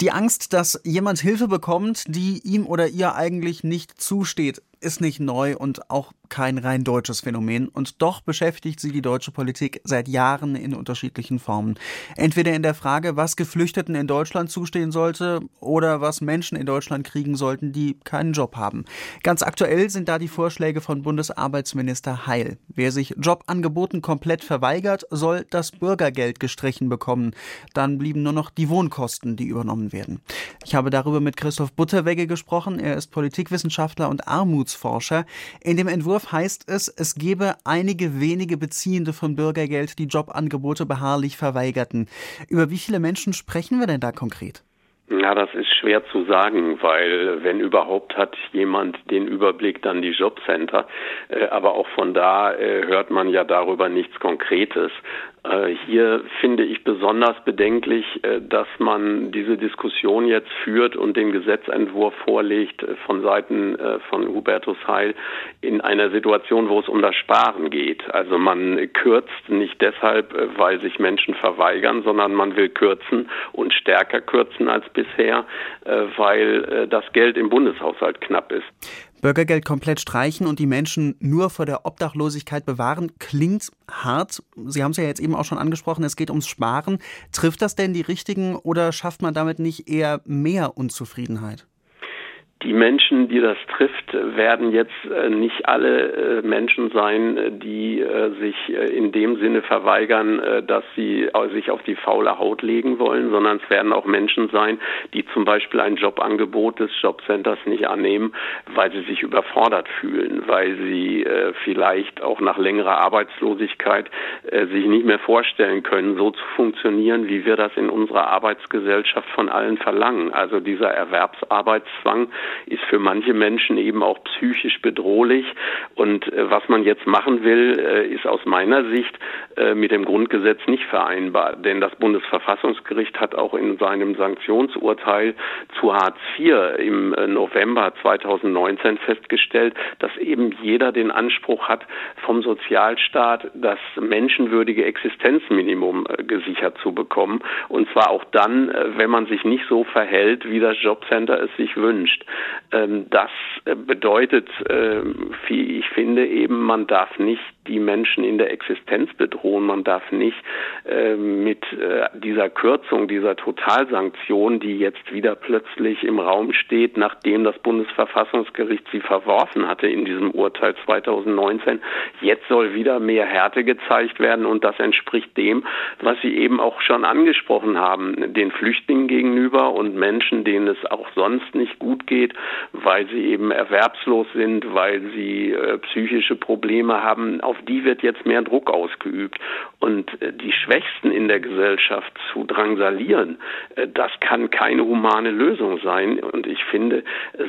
Die Angst, dass jemand Hilfe bekommt, die ihm oder ihr eigentlich nicht zusteht, ist nicht neu und auch kein rein deutsches Phänomen. Und doch beschäftigt sie die deutsche Politik seit Jahren in unterschiedlichen Formen. Entweder in der Frage, was Geflüchteten in Deutschland zustehen sollte oder was Menschen in Deutschland kriegen sollten, die keinen Job haben. Ganz aktuell sind da die Vorschläge von Bundesarbeitsminister Heil. Wer sich Jobangeboten komplett verweigert, soll das Bürgergeld gestrichen bekommen. Dann blieben nur noch die Wohnkosten, die übernommen werden. Ich habe darüber mit Christoph Butterwegge gesprochen. Er ist Politikwissenschaftler und Armutsforscher. In dem Entwurf Entwurf heißt es, es gebe einige wenige Beziehende von Bürgergeld, die Jobangebote beharrlich verweigerten. Über wie viele Menschen sprechen wir denn da konkret? Ja, das ist schwer zu sagen, weil wenn überhaupt hat jemand den Überblick, dann die Jobcenter. Äh, aber auch von da äh, hört man ja darüber nichts Konkretes. Äh, hier finde ich besonders bedenklich, äh, dass man diese Diskussion jetzt führt und den Gesetzentwurf vorlegt äh, von Seiten von Hubertus Heil in einer Situation, wo es um das Sparen geht. Also man kürzt nicht deshalb, weil sich Menschen verweigern, sondern man will kürzen und stärker kürzen als bisher, weil das Geld im Bundeshaushalt knapp ist. Bürgergeld komplett streichen und die Menschen nur vor der Obdachlosigkeit bewahren, klingt hart. Sie haben es ja jetzt eben auch schon angesprochen, es geht ums Sparen. Trifft das denn die Richtigen oder schafft man damit nicht eher mehr Unzufriedenheit? Die Menschen, die das trifft, werden jetzt äh, nicht alle äh, Menschen sein, äh, die sich in dem Sinne verweigern, dass sie sich auf die faule Haut legen wollen, sondern es werden auch Menschen sein, die zum Beispiel ein Jobangebot des Jobcenters nicht annehmen, weil sie sich überfordert fühlen, weil sie vielleicht auch nach längerer Arbeitslosigkeit sich nicht mehr vorstellen können, so zu funktionieren, wie wir das in unserer Arbeitsgesellschaft von allen verlangen. Also dieser Erwerbsarbeitszwang, ist für manche Menschen eben auch psychisch bedrohlich. Und äh, was man jetzt machen will, äh, ist aus meiner Sicht äh, mit dem Grundgesetz nicht vereinbar. Denn das Bundesverfassungsgericht hat auch in seinem Sanktionsurteil zu Hartz IV im äh, November 2019 festgestellt, dass eben jeder den Anspruch hat, vom Sozialstaat das menschenwürdige Existenzminimum äh, gesichert zu bekommen. Und zwar auch dann, äh, wenn man sich nicht so verhält, wie das Jobcenter es sich wünscht. Ähm, das äh, bedeutet, ähm, wie ich finde, eben, man darf nicht die Menschen in der Existenz bedrohen. Man darf nicht äh, mit äh, dieser Kürzung, dieser Totalsanktion, die jetzt wieder plötzlich im Raum steht, nachdem das Bundesverfassungsgericht sie verworfen hatte in diesem Urteil 2019, jetzt soll wieder mehr Härte gezeigt werden und das entspricht dem, was Sie eben auch schon angesprochen haben, den Flüchtlingen gegenüber und Menschen, denen es auch sonst nicht gut geht, weil sie eben erwerbslos sind, weil sie äh, psychische Probleme haben, auf die wird jetzt mehr Druck ausgeübt. Und äh, die Schwächsten in der Gesellschaft zu drangsalieren, äh, das kann keine humane Lösung sein. Und ich finde,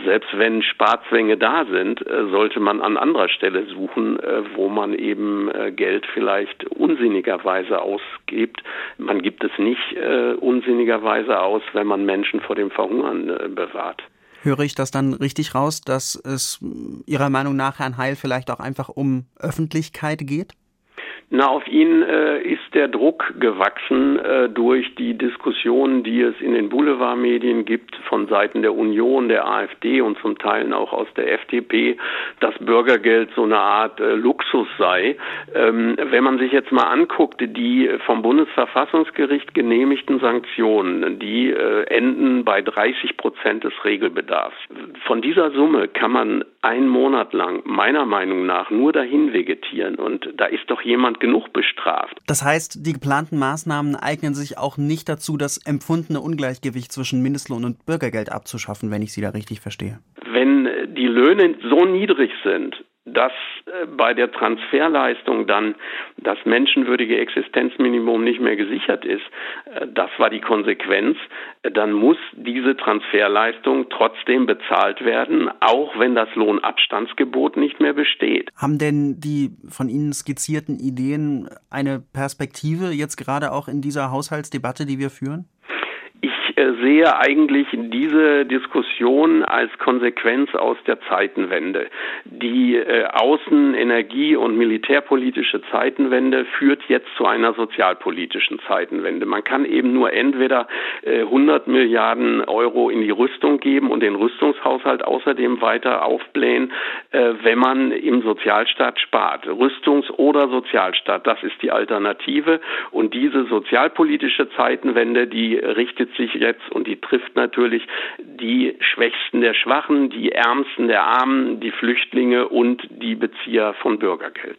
selbst wenn Sparzwänge da sind, äh, sollte man an anderer Stelle suchen, wo man eben Geld vielleicht unsinnigerweise ausgibt. Man gibt es nicht unsinnigerweise aus, wenn man Menschen vor dem Verhungern bewahrt. Höre ich das dann richtig raus, dass es Ihrer Meinung nach, Herrn Heil, vielleicht auch einfach um Öffentlichkeit geht? Na, auf ihn äh, ist der Druck gewachsen äh, durch die Diskussionen, die es in den Boulevardmedien gibt von Seiten der Union, der AfD und zum Teil auch aus der FDP, dass Bürgergeld so eine Art äh, Luxus sei. Ähm, wenn man sich jetzt mal anguckt, die vom Bundesverfassungsgericht genehmigten Sanktionen, die äh, enden bei 30 Prozent des Regelbedarfs. Von dieser Summe kann man einen Monat lang meiner Meinung nach nur dahin vegetieren und da ist doch jemand genug bestraft. Das heißt, die geplanten Maßnahmen eignen sich auch nicht dazu, das empfundene Ungleichgewicht zwischen Mindestlohn und Bürgergeld abzuschaffen, wenn ich Sie da richtig verstehe. Wenn die Löhne so niedrig sind, dass bei der Transferleistung dann das menschenwürdige Existenzminimum nicht mehr gesichert ist, äh, das war die Konsequenz, äh, dann muss diese Transferleistung trotzdem bezahlt werden, auch wenn das Lohnabstandsgebot nicht mehr besteht. Haben denn die von Ihnen skizzierten Ideen eine Perspektive jetzt gerade auch in dieser Haushaltsdebatte, die wir führen? Äh, sehe eigentlich diese Diskussion als Konsequenz aus der Zeitenwende. Die äh, außen-, energie- und militärpolitische Zeitenwende führt jetzt zu einer sozialpolitischen Zeitenwende. Man kann eben nur entweder äh, 100 Milliarden Euro in die Rüstung geben und den Rüstungshaushalt außerdem weiter aufblähen, äh, wenn man im Sozialstaat spart. Rüstungs- oder Sozialstaat, das ist die Alternative. Und diese sozialpolitische Zeitenwende, die richtet sich jetzt und die trifft natürlich die Schwächsten der Schwachen, die Ärmsten der Armen, die Flüchtlinge und die Bezieher von Bürgergeld.